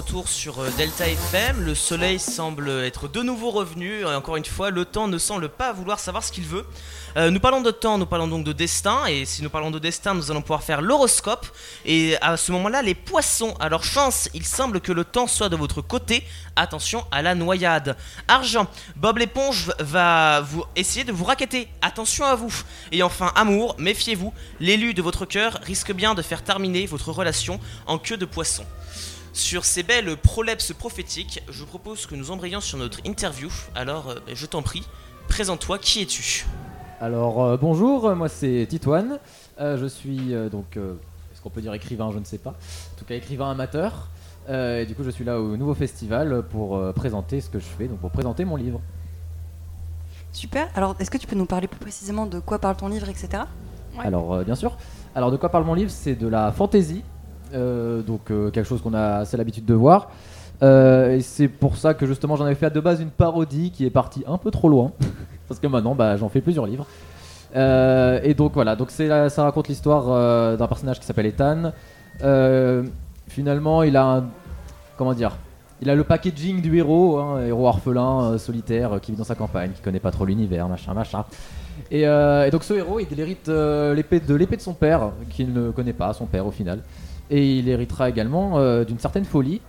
retour sur euh, Delta FM. Le soleil semble être de nouveau revenu. Encore une fois, le temps ne semble pas vouloir savoir ce qu'il veut. Euh, nous parlons de temps, nous parlons donc de destin. Et si nous parlons de destin, nous allons pouvoir faire l'horoscope. Et à ce moment-là, les poissons. Alors, chance, il semble que le temps soit de votre côté. Attention à la noyade. Argent, Bob l'éponge va vous essayer de vous raqueter. Attention à vous. Et enfin, amour, méfiez-vous. L'élu de votre cœur risque bien de faire terminer votre relation en queue de poisson. Sur ces belles prolepses prophétiques, je vous propose que nous embrayions sur notre interview. Alors, euh, je t'en prie, présente-toi, qui es-tu? Alors euh, bonjour, moi c'est Titoine. Euh, je suis euh, donc, euh, est-ce qu'on peut dire écrivain? Je ne sais pas. En tout cas, écrivain amateur. Euh, et du coup, je suis là au nouveau festival pour euh, présenter ce que je fais, donc pour présenter mon livre. Super. Alors, est-ce que tu peux nous parler plus précisément de quoi parle ton livre, etc. Ouais. Alors euh, bien sûr. Alors de quoi parle mon livre? C'est de la fantaisie, euh, donc euh, quelque chose qu'on a assez l'habitude de voir. Euh, et c'est pour ça que justement j'en avais fait de base une parodie qui est partie un peu trop loin, parce que maintenant bah, j'en fais plusieurs livres. Euh, et donc voilà, donc c'est ça raconte l'histoire euh, d'un personnage qui s'appelle Ethan. Euh, finalement, il a un, comment dire, il a le packaging du héros, hein, héros orphelin, euh, solitaire, euh, qui vit dans sa campagne, qui connaît pas trop l'univers, machin, machin. Et, euh, et donc ce héros, il hérite euh, l'épée de l'épée de son père, qu'il ne connaît pas, son père au final. Et il héritera également euh, d'une certaine folie,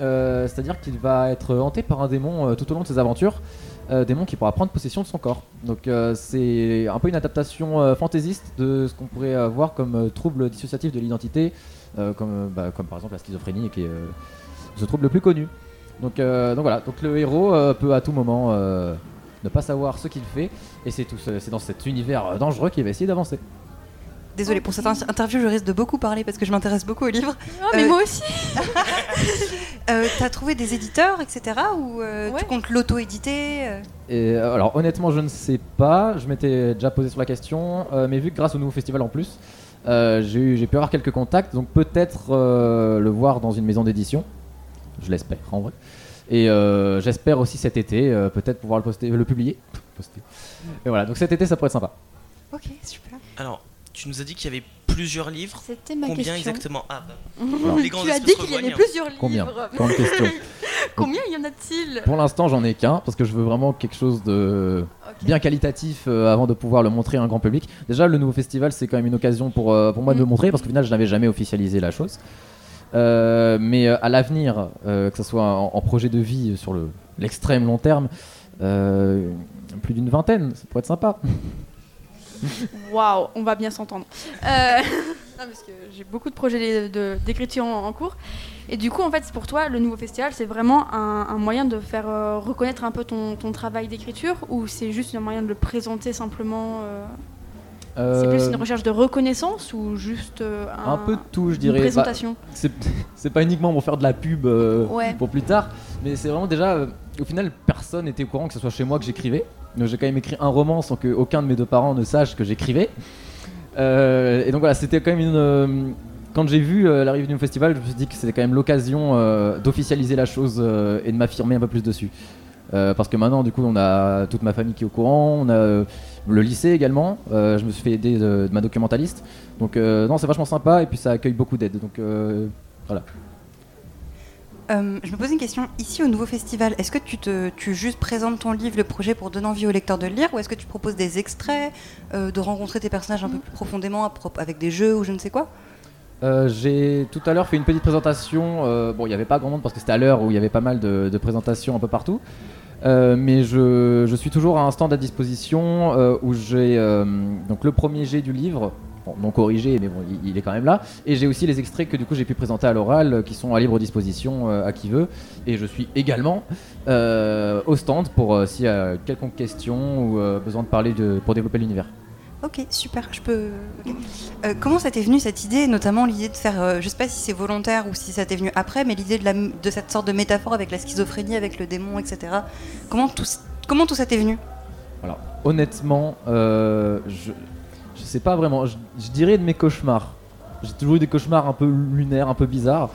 euh, c'est-à-dire qu'il va être hanté par un démon euh, tout au long de ses aventures, démon qui pourra prendre possession de son corps. Donc c'est un peu une adaptation fantaisiste de ce qu'on pourrait voir comme trouble dissociatif de l'identité, comme, bah, comme par exemple la schizophrénie, qui est ce trouble le plus connu. Donc, donc voilà, donc le héros peut à tout moment ne pas savoir ce qu'il fait, et c'est dans cet univers dangereux qu'il va essayer d'avancer. Désolée pour cette in- interview, je risque de beaucoup parler parce que je m'intéresse beaucoup au livre. Ah, mais Euh, moi aussi Euh, T'as trouvé des éditeurs, etc. Ou euh, Ouais. tu comptes l'auto-éditer euh? Alors honnêtement, je ne sais pas. Je m'étais déjà posé sur la question, euh, mais vu que grâce au nouveau festival en plus, euh, j'ai pu avoir quelques contacts, donc peut-être euh, le voir dans une maison d'édition. Je l'espère en vrai. Et euh, j'espère aussi cet été, euh, peut-être pouvoir le poster, le publier. Poster. Et voilà, donc cet été, ça pourrait être sympa. Ok, super. Alors, tu nous as dit qu'il y avait plusieurs livres. C'était ma Combien question. exactement Ah, bah, Alors, les grands Tu as dit qu'il y avait plusieurs Combien livres. Grande question. Combien y en a-t-il Pour l'instant, j'en ai qu'un parce que je veux vraiment quelque chose de bien qualitatif euh, avant de pouvoir le montrer à un grand public. Déjà, le nouveau festival, c'est quand même une occasion pour, euh, pour moi de le Mm. montrer parce qu'au final, je n'avais jamais officialisé la chose. Euh, mais euh, à l'avenir, euh, que ce soit en, en projet de vie sur le- l'extrême long terme, euh, plus d'une vingtaine, ça pourrait être sympa. Waouh, on va bien s'entendre. Euh, parce que j'ai beaucoup de projets de- d'écriture en, en cours. Et du coup, en fait, pour toi, le nouveau festival, c'est vraiment un, un moyen de faire euh, reconnaître un peu ton, ton travail d'écriture ou c'est juste un moyen de le présenter simplement euh, C'est plus Euh, une recherche de reconnaissance ou juste euh, un, un peu de tout, je dirais. Bah, présentation? c'est c'est pas uniquement pour faire de la pub euh, Ouais. pour plus tard, mais c'est vraiment déjà. Au final, personne n'était au courant que ce soit chez moi que j'écrivais. Donc j'ai quand même écrit un roman sans que aucun de mes deux parents ne sache que j'écrivais. Euh, et donc voilà, c'était quand même une. euh, quand j'ai vu euh, l'arrivée du festival, je me suis dit que c'était quand même l'occasion d'officialiser la chose et de m'affirmer un peu plus dessus. Parce que maintenant, du coup, on a toute ma famille qui est au courant, on a le lycée également. je me suis fait aider de, de ma documentaliste. Donc, non, c'est vachement sympa et puis ça accueille beaucoup d'aide. Donc, voilà. Euh, je me pose une question. Ici, au nouveau festival, est-ce que tu, te, tu juste présentes ton livre, le projet, pour donner envie au lecteur de le lire Ou est-ce que tu proposes des extraits, euh, de rencontrer tes personnages un peu plus profondément avec des jeux ou je ne sais quoi? Euh, j'ai tout à l'heure fait une petite présentation. bon, il n'y avait pas grand monde parce que c'était à l'heure où il y avait pas mal de, présentations un peu partout. Mais je, je suis toujours à un stand à disposition où j'ai donc le premier jet du livre, bon, non corrigé, mais bon, il, il est quand même là. Et j'ai aussi les extraits que du coup j'ai pu présenter à l'oral, euh, qui sont à libre disposition euh, à qui veut. Et je suis également euh, au stand pour euh, s'il y a quelconque question ou besoin de parler de, pour développer l'univers. Ok, super. Je peux. Euh, comment ça t'est venu cette idée, notamment l'idée de faire, euh, je sais pas si c'est volontaire ou si ça t'est venu après, mais l'idée de, la- de cette sorte de métaphore avec la schizophrénie, avec le démon, etc. Comment tout, comment tout ça t'est venu? Alors, honnêtement, euh, je, sais pas vraiment. Je, dirais de mes cauchemars. J'ai toujours eu des cauchemars un peu lunaires, un peu bizarres.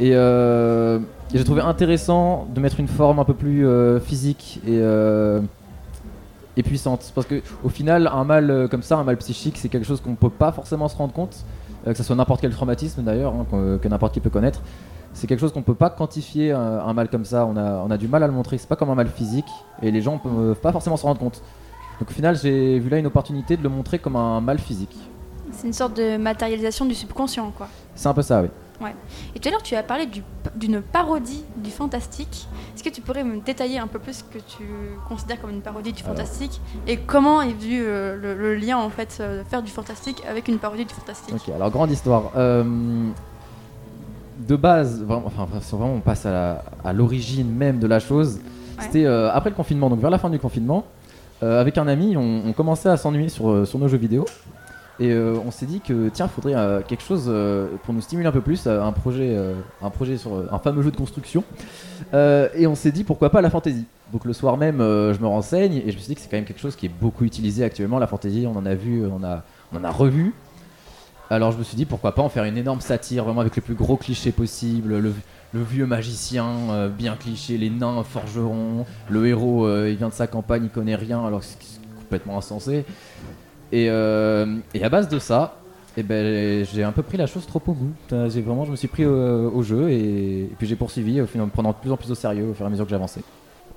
Et, euh, j'ai trouvé intéressant de mettre une forme un peu plus euh, physique et, euh, et puissante. Parce que au final, un mal comme ça, un mal psychique, c'est quelque chose qu'on peut pas forcément se rendre compte. que ce soit n'importe quel traumatisme d'ailleurs, hein, que, n'importe qui peut connaître. c'est quelque chose qu'on peut pas quantifier un, mal comme ça. On a, on a du mal à le montrer. C'est pas comme un mal physique et les gens ne peuvent pas forcément s'en rendre compte. Donc au final, j'ai vu là une opportunité de le montrer comme un mal physique. C'est une sorte de matérialisation du subconscient, quoi. C'est un peu ça, oui. Et tout à l'heure, tu as parlé du- d'une parodie du fantastique. Est-ce que tu pourrais me détailler un peu plus ce que tu considères comme une parodie du Alors. fantastique et comment est vu euh, le, le lien en fait euh, de faire du fantastique avec une parodie du fantastique? Ok, alors grande histoire. Euh, de base, vraiment, enfin, vraiment on passe à l'origine même de la chose, Ouais. c'était euh, après le confinement, donc vers la fin du confinement, euh, avec un ami, on, commençait à s'ennuyer sur, euh, sur nos jeux vidéo. Et euh, on s'est dit que tiens, faudrait quelque chose pour nous stimuler un peu plus, un projet, un projet sur un fameux jeu de construction. Et on s'est dit pourquoi pas la fantasy. Donc le soir même, je me renseigne et je me suis dit que c'est quand même quelque chose qui est beaucoup utilisé actuellement. La fantasy, on en a vu, on a, on en a revu. Alors je me suis dit pourquoi pas en faire une énorme satire, vraiment avec les plus gros clichés possibles. Le, vieux magicien, euh, bien cliché, les nains forgerons. Le héros, euh, il vient de sa campagne, il connaît rien, alors c'est complètement insensé. Et, euh, et à base de ça, eh ben, j'ai un peu pris la chose trop au goût. Vraiment, je me suis pris au, jeu et, et puis j'ai poursuivi, au final, me prenant de plus en plus au sérieux au fur et à mesure que j'avançais.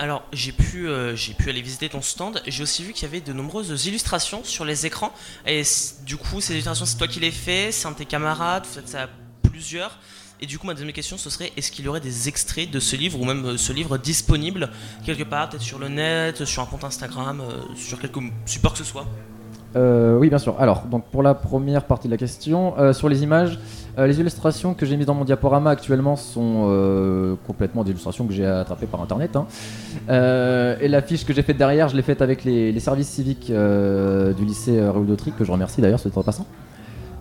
Alors, j'ai pu, euh, pu aller visiter ton stand. J'ai aussi vu qu'il y avait de nombreuses illustrations sur les écrans. Et du coup, ces illustrations, c'est toi qui les fais C'est un de tes camarades faites ça à plusieurs Et du coup, ma deuxième question, ce serait est-ce qu'il y aurait des extraits de ce livre ou même euh, ce livre disponible quelque part, peut-être sur le net, sur un compte Instagram, euh, sur quelque support que ce soit? Euh, oui, bien sûr. Alors, donc pour la première partie de la question, euh, sur les images, euh, les illustrations que j'ai mises dans mon diaporama actuellement sont complètement des illustrations que j'ai attrapées par internet. hein. Et l'affiche que j'ai faite derrière, je l'ai faite avec les, services civiques du lycée Raoul d'Autric, que je remercie d'ailleurs, c'est en passant.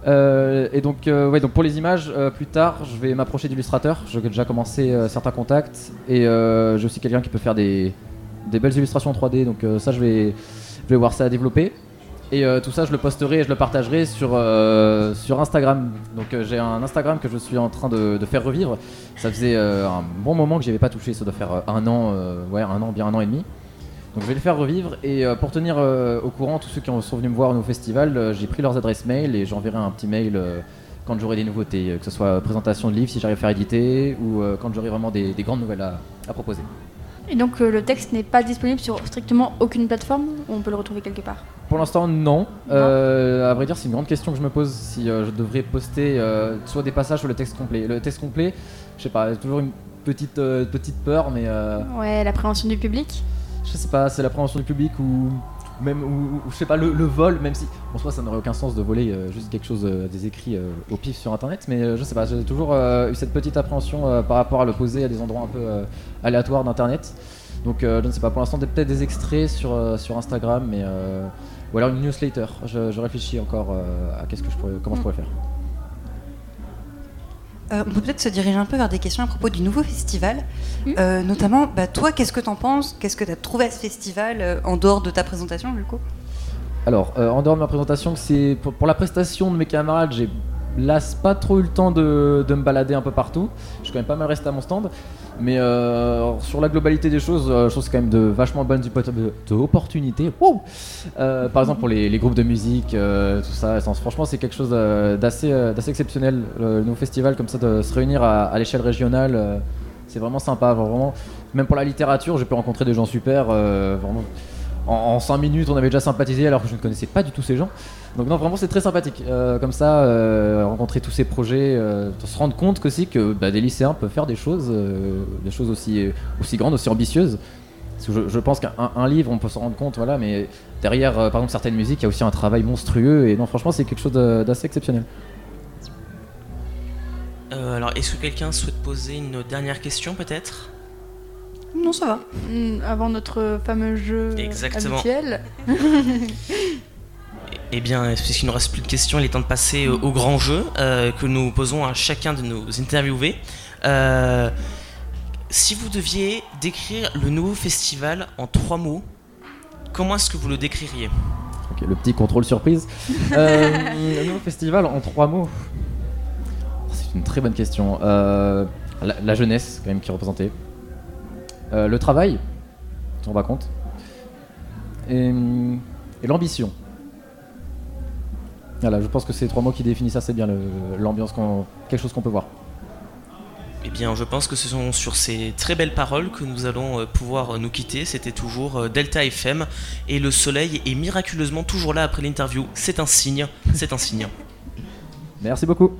Et donc, ouais, donc pour les images, plus tard, je vais m'approcher d'illustrateurs. J'ai déjà commencé certains contacts et j'ai aussi quelqu'un qui peut faire des, des belles illustrations en 3D. Donc ça, je vais, je vais voir ça à développer. Et euh, tout ça, je le posterai et je le partagerai sur, euh, sur Instagram. Donc euh, j'ai un Instagram que je suis en train de, de faire revivre. Ça faisait un bon moment que j'y avais pas touché. Ça doit faire un an, ouais, un an, bien un an et demi. Donc je vais le faire revivre et pour tenir au courant tous ceux qui ont- sont venus me voir au festival, j'ai pris leurs adresses mail et j'enverrai un petit mail quand j'aurai des nouveautés, que ce soit présentation de livres si j'arrive à faire éditer ou quand j'aurai vraiment des, des grandes nouvelles à proposer. Et donc euh, le texte n'est pas disponible sur strictement aucune plateforme ou on peut le retrouver quelque part? Pour l'instant, non. Euh, à vrai dire, c'est une grande question que je me pose si euh, je devrais poster euh, soit des passages ou le texte complet. Le texte complet, je sais pas, toujours une petite, euh, petite peur, mais euh, Ouais, l'appréhension du public? je sais pas, c'est l'appréhension du public ou même, ou, je sais pas, le, vol, même si en soi ça n'aurait aucun sens de voler euh, juste quelque chose, euh, des écrits euh, au pif sur internet, mais je sais pas, j'ai toujours eu cette petite appréhension par rapport à le poser à des endroits un peu aléatoires d'internet. Donc je ne sais pas, pour l'instant, peut-être des extraits sur, sur Instagram, mais. ou alors une newsletter. Je, je réfléchis encore à qu'est-ce que je pourrais, comment je pourrais faire. Euh, on peut peut-être se diriger un peu vers des questions à propos du nouveau festival. Mhm. Euh, notamment, bah, toi, qu'est-ce que t'en penses? Qu'est-ce que t'as trouvé à ce festival euh, en dehors de ta présentation, du coup? Alors, euh, en dehors de ma présentation, c'est pour, pour la prestation de mes camarades, j'ai las pas trop eu le temps de, de me balader un peu partout. Je suis quand même pas mal resté à mon stand. Mais euh, sur la globalité des choses, euh, je trouve que c'est quand même de vachement bonnes opportunités. Wow Euh, par exemple, pour les, groupes de musique, euh, tout ça. Franchement, c'est quelque chose euh, d'assez exceptionnel. Le nouveau festival, comme ça, de se réunir à, l'échelle régionale, c'est vraiment sympa. Vraiment, même pour la littérature, j'ai pu rencontrer des gens super. En, 5 minutes, on avait déjà sympathisé alors que je ne connaissais pas du tout ces gens. Donc non, vraiment, c'est très sympathique. Euh, comme ça, euh, rencontrer tous ces projets, euh, se rendre compte qu'aussi que bah, des lycéens peuvent faire des choses, des choses aussi, aussi grandes, aussi ambitieuses. Je, pense qu'un un livre, on peut s'en rendre compte, voilà, mais derrière, par exemple, certaines musiques, il y a aussi un travail monstrueux. Et non, franchement, c'est quelque chose d'assez exceptionnel. Alors, est-ce que quelqu'un souhaite poser une dernière question peut-être? Non, ça va. Mm, Avant notre fameux jeu Exactement. habituel. Eh bien, puisqu'il ne reste plus de questions, il est temps de passer au grand jeu euh, que nous posons à chacun de nos interviewés. Euh, si vous deviez décrire le nouveau festival en trois mots, comment est-ce que vous le décririez? Ok, le petit contrôle surprise. Euh, le nouveau festival en trois mots. C'est une très bonne question. Euh, la, la jeunesse, quand même, qui est représentée. Euh, le travail, on va compte. Et, et l'ambition. Voilà, je pense que c'est trois mots qui définissent assez bien l'ambiance, qu'on- quelque chose qu'on peut voir. Eh bien, je pense que ce sont sur ces très belles paroles que nous allons euh, pouvoir euh, nous quitter. C'était toujours Delta FM et le soleil est miraculeusement toujours là après l'interview. C'est un signe, c'est un signe. Merci beaucoup.